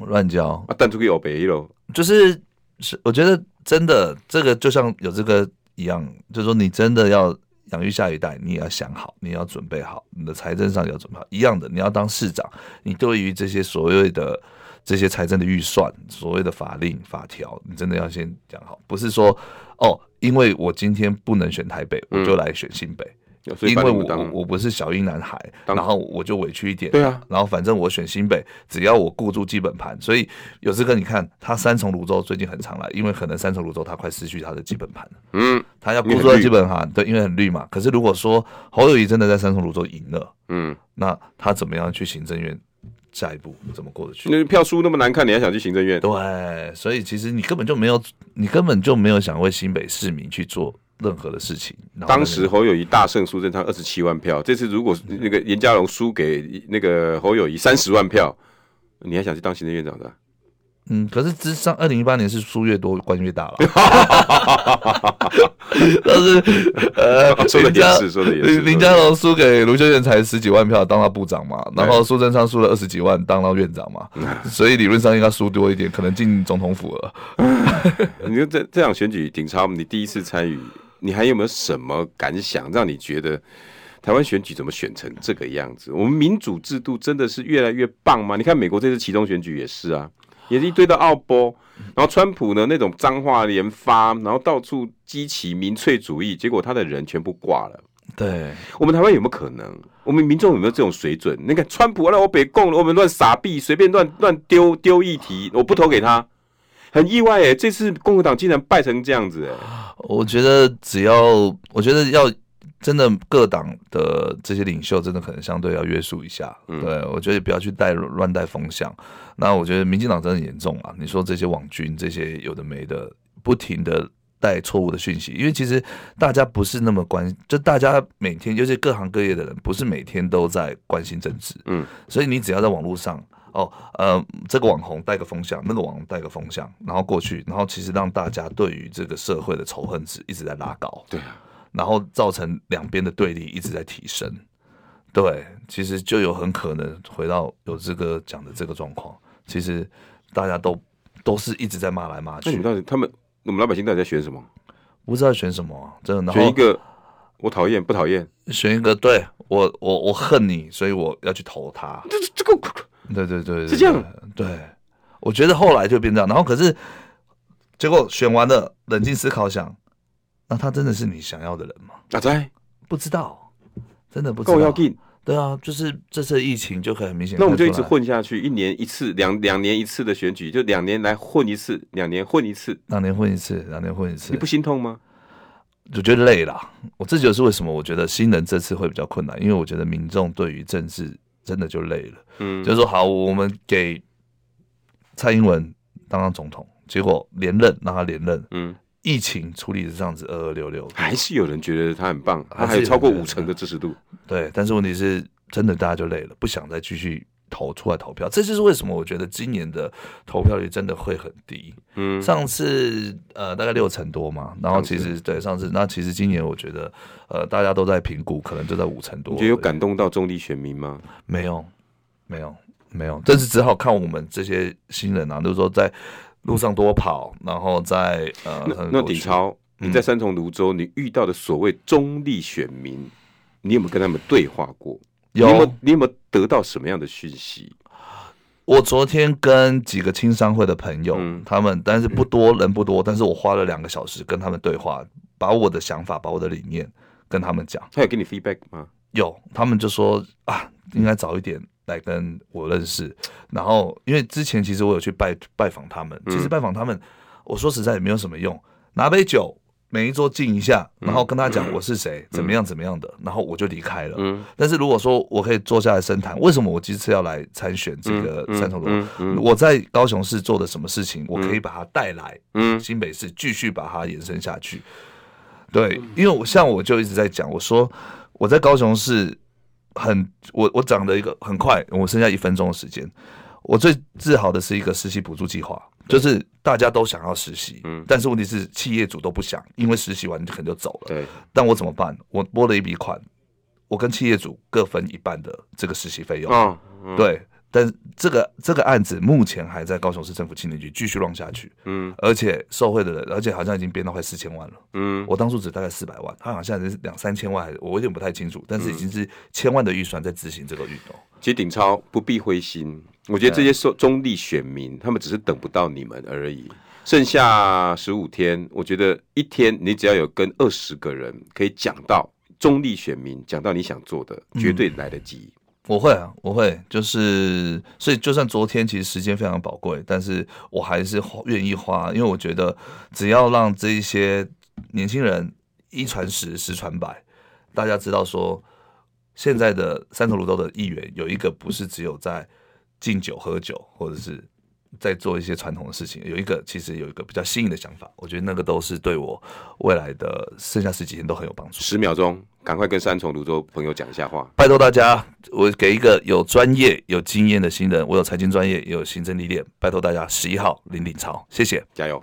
乱教啊，弹出个有北喽。就是是，我觉得真的这个就像有这个一样，就是说你真的要养育下一代，你也要想好，你要准备好，你的财政上要准备好。一样的，你要当市长，你对于这些所谓的这些财政的预算、所谓的法令法条，你真的要先讲好，不是说哦，因为我今天不能选台北，我就来选新北。嗯因为我我不是小英男孩，然后我就委屈一点。对啊，然后反正我选新北，只要我顾住基本盘，所以有这个你看，他三重泸州最近很常来，因为可能三重泸州他快失去他的基本盘了。嗯，他要顾住基本盘，对，因为很绿嘛。可是如果说侯友谊真的在三重泸州赢了，嗯，那他怎么样去行政院？下一步怎么过得去？那票输那么难看，你还想去行政院？对，所以其实你根本就没有，你根本就没有想为新北市民去做。任何的事情，当时侯友谊大胜苏贞昌二十七万票，这次如果那个严家龙输给那个侯友谊三十万票，你还想去当行政院长的？嗯，可是之上二零一八年是输越多官越大了。但是呃，说的也是，说的也是。林佳龙输给卢秀燕才十几万票当了部长嘛，然后苏贞昌输了二十几万当了院长嘛，所以理论上应该输多一点，可能进总统府了。你说这这场选举，鼎超，你第一次参与，你还有没有什么感想，让你觉得台湾选举怎么选成这个样子？我们民主制度真的是越来越棒吗？你看美国这次其中选举也是啊。也是一堆的奥波，然后川普呢，那种脏话连发，然后到处激起民粹主义，结果他的人全部挂了。对，我们台湾有没有可能？我们民众有没有这种水准？你看川普让我北共，我们乱傻逼，随便乱乱丢丢议题，我不投给他，很意外哎，这次共和党竟然败成这样子哎。我觉得只要，我觉得要。真的各党的这些领袖，真的可能相对要约束一下。嗯、对，我觉得不要去带乱带风向。那我觉得民进党真的很严重啊！你说这些网军，这些有的没的，不停的带错误的讯息，因为其实大家不是那么关，就大家每天，尤其各行各业的人，不是每天都在关心政治。嗯，所以你只要在网络上，哦，呃，这个网红带个风向，那个网红带个风向，然后过去，然后其实让大家对于这个社会的仇恨值一直在拉高。对啊。然后造成两边的对立一直在提升，对，其实就有很可能回到有这个讲的这个状况。其实大家都都是一直在骂来骂去。那你们到底他们我们老百姓到底在选什么？不知道选什么啊，真的。选一个我讨厌不讨厌？选一个对我我我恨你，所以我要去投他。这这个对对对是这样。对，我觉得后来就变这样。然后可是结果选完了，冷静思考想。那他真的是你想要的人吗？哪在？不知道，真的不知道。够要紧。对啊，就是这次疫情就很明显。那我们就一直混下去，一年一次，两两年一次的选举，就两年来混一次，两年混一次，两年混一次，两年混一次。你不心痛吗？我觉得累了。我这就是为什么我觉得新人这次会比较困难，因为我觉得民众对于政治真的就累了。嗯，就是说好，我们给蔡英文当当总统，结果连任让他连任。嗯，疫情处理是这样子二二六六，还是有人觉得他很棒，他还有超过五成的支持度。对，但是问题是真的大家就累了，不想再继续。投出来投票，这就是为什么我觉得今年的投票率真的会很低。嗯，上次呃大概六成多嘛，然后其实对上次，那其实今年我觉得呃大家都在评估，可能就在五成多。你觉得有感动到中立选民吗？没有，没有，没有，但是只好看我们这些新人啊，就是说在路上多跑，然后在呃那，那鼎超，你在三重泸州，你遇到的所谓中立选民，你有没有跟他们对话过？有，你有没有，你有没有得到什么样的讯息？我昨天跟几个青商会的朋友，嗯、他们但是不多人不多，但是我花了两个小时跟他们对话，把我的想法，把我的理念跟他们讲。他有给你 feedback 吗？有，他们就说啊，应该早一点来跟我认识。然后因为之前其实我有去拜拜访他们，其实拜访他们，我说实在也没有什么用，拿杯酒。每一桌敬一下，然后跟他讲我是谁，怎么样怎么样的，然后我就离开了。嗯，但是如果说我可以坐下来深谈，为什么我这次要来参选这个三重芦？我在高雄市做的什么事情，我可以把它带来，嗯，新北市继续把它延伸下去。对，因为我像我就一直在讲，我说我在高雄市很，我我讲的一个很快，我剩下一分钟的时间。我最自豪的是一个实习补助计划，就是大家都想要实习，嗯，但是问题是企业主都不想，因为实习完就可能就走了，对。但我怎么办？我拨了一笔款，我跟企业主各分一半的这个实习费用，哦嗯、对。但这个这个案子目前还在高雄市政府青年局继续 run 下去，嗯，而且受贿的人，而且好像已经编到快四千万了，嗯，我当初只大概四百万，他好像是两三千万，我有点不太清楚，但是已经是千万的预算在执行这个运动。其实鼎超不必灰心，我觉得这些中中立选民，他们只是等不到你们而已。剩下十五天，我觉得一天你只要有跟二十个人可以讲到中立选民，讲到你想做的，绝对来得及。我会啊，我会，就是所以，就算昨天其实时间非常宝贵，但是我还是愿意花，因为我觉得只要让这一些年轻人一传十，十传百，大家知道说，现在的三重芦洲的议员有一个不是只有在敬酒喝酒，或者是在做一些传统的事情，有一个其实有一个比较新颖的想法，我觉得那个都是对我未来的剩下十几天都很有帮助。十秒钟。赶快跟三重泸州朋友讲一下话，拜托大家，我给一个有专业、有经验的新人，我有财经专业，也有行政历练，拜托大家，十一号林鼎超，谢谢，加油。